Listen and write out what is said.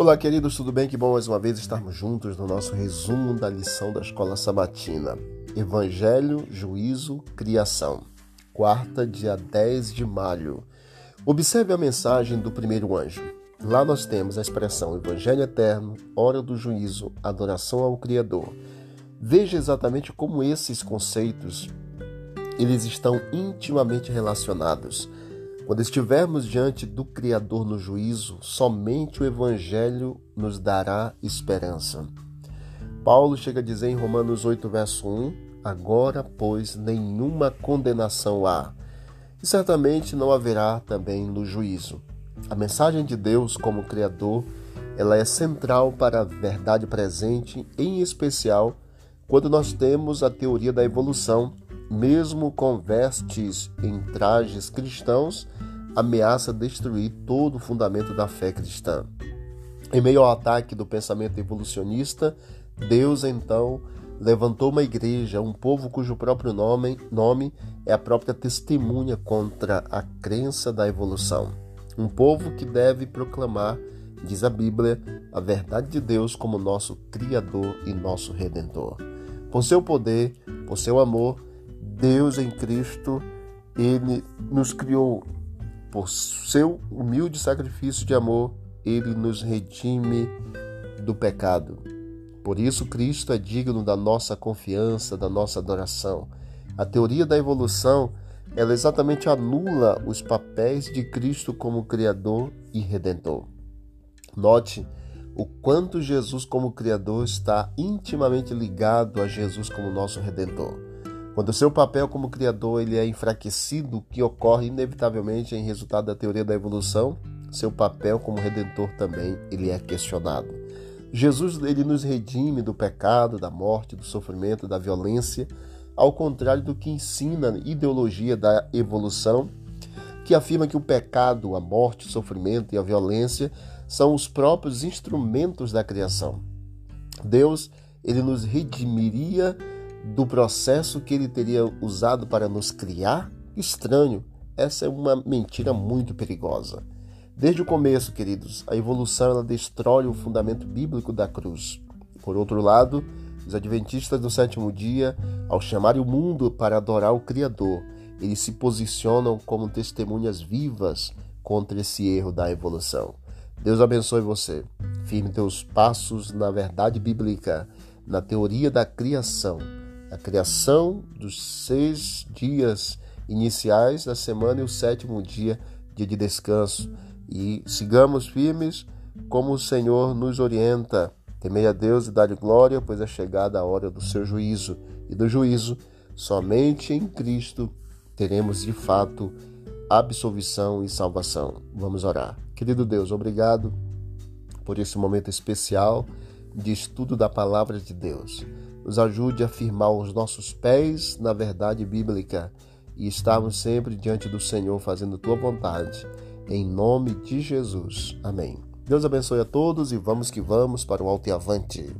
Olá, queridos, tudo bem? Que bom mais uma vez estarmos juntos no nosso resumo da lição da Escola Sabatina. Evangelho, Juízo, Criação. Quarta, dia 10 de maio. Observe a mensagem do primeiro anjo. Lá nós temos a expressão Evangelho Eterno, Hora do Juízo, Adoração ao Criador. Veja exatamente como esses conceitos eles estão intimamente relacionados. Quando estivermos diante do Criador no juízo, somente o Evangelho nos dará esperança. Paulo chega a dizer em Romanos 8, verso 1: Agora, pois, nenhuma condenação há, e certamente não haverá também no juízo. A mensagem de Deus como Criador ela é central para a verdade presente, em especial quando nós temos a teoria da evolução mesmo com vestes em trajes cristãos, ameaça destruir todo o fundamento da fé cristã. Em meio ao ataque do pensamento evolucionista, Deus então levantou uma igreja, um povo cujo próprio nome, nome é a própria testemunha contra a crença da evolução. Um povo que deve proclamar, diz a Bíblia, a verdade de Deus como nosso Criador e nosso Redentor. Por seu poder, por seu amor, Deus em Cristo, ele nos criou por seu humilde sacrifício de amor, ele nos redime do pecado. Por isso, Cristo é digno da nossa confiança, da nossa adoração. A teoria da evolução, ela exatamente anula os papéis de Cristo como Criador e Redentor. Note o quanto Jesus como Criador está intimamente ligado a Jesus como nosso Redentor. Quando o seu papel como criador ele é enfraquecido, que ocorre inevitavelmente em resultado da teoria da evolução, seu papel como redentor também ele é questionado. Jesus ele nos redime do pecado, da morte, do sofrimento, da violência, ao contrário do que ensina a ideologia da evolução, que afirma que o pecado, a morte, o sofrimento e a violência são os próprios instrumentos da criação. Deus ele nos redimiria do processo que ele teria usado para nos criar? Estranho, essa é uma mentira muito perigosa. Desde o começo, queridos, a evolução ela destrói o fundamento bíblico da cruz. Por outro lado, os adventistas do sétimo dia, ao chamarem o mundo para adorar o Criador, eles se posicionam como testemunhas vivas contra esse erro da evolução. Deus abençoe você. Firme teus passos na verdade bíblica, na teoria da criação a criação dos seis dias iniciais da semana e o sétimo dia, dia de descanso. E sigamos firmes como o Senhor nos orienta. Temei a Deus e dá-lhe glória, pois é chegada a hora do seu juízo. E do juízo, somente em Cristo teremos de fato absolvição e salvação. Vamos orar. Querido Deus, obrigado por esse momento especial de estudo da palavra de Deus nos ajude a firmar os nossos pés na verdade bíblica e estarmos sempre diante do Senhor fazendo tua vontade. Em nome de Jesus. Amém. Deus abençoe a todos e vamos que vamos para o alto e avante.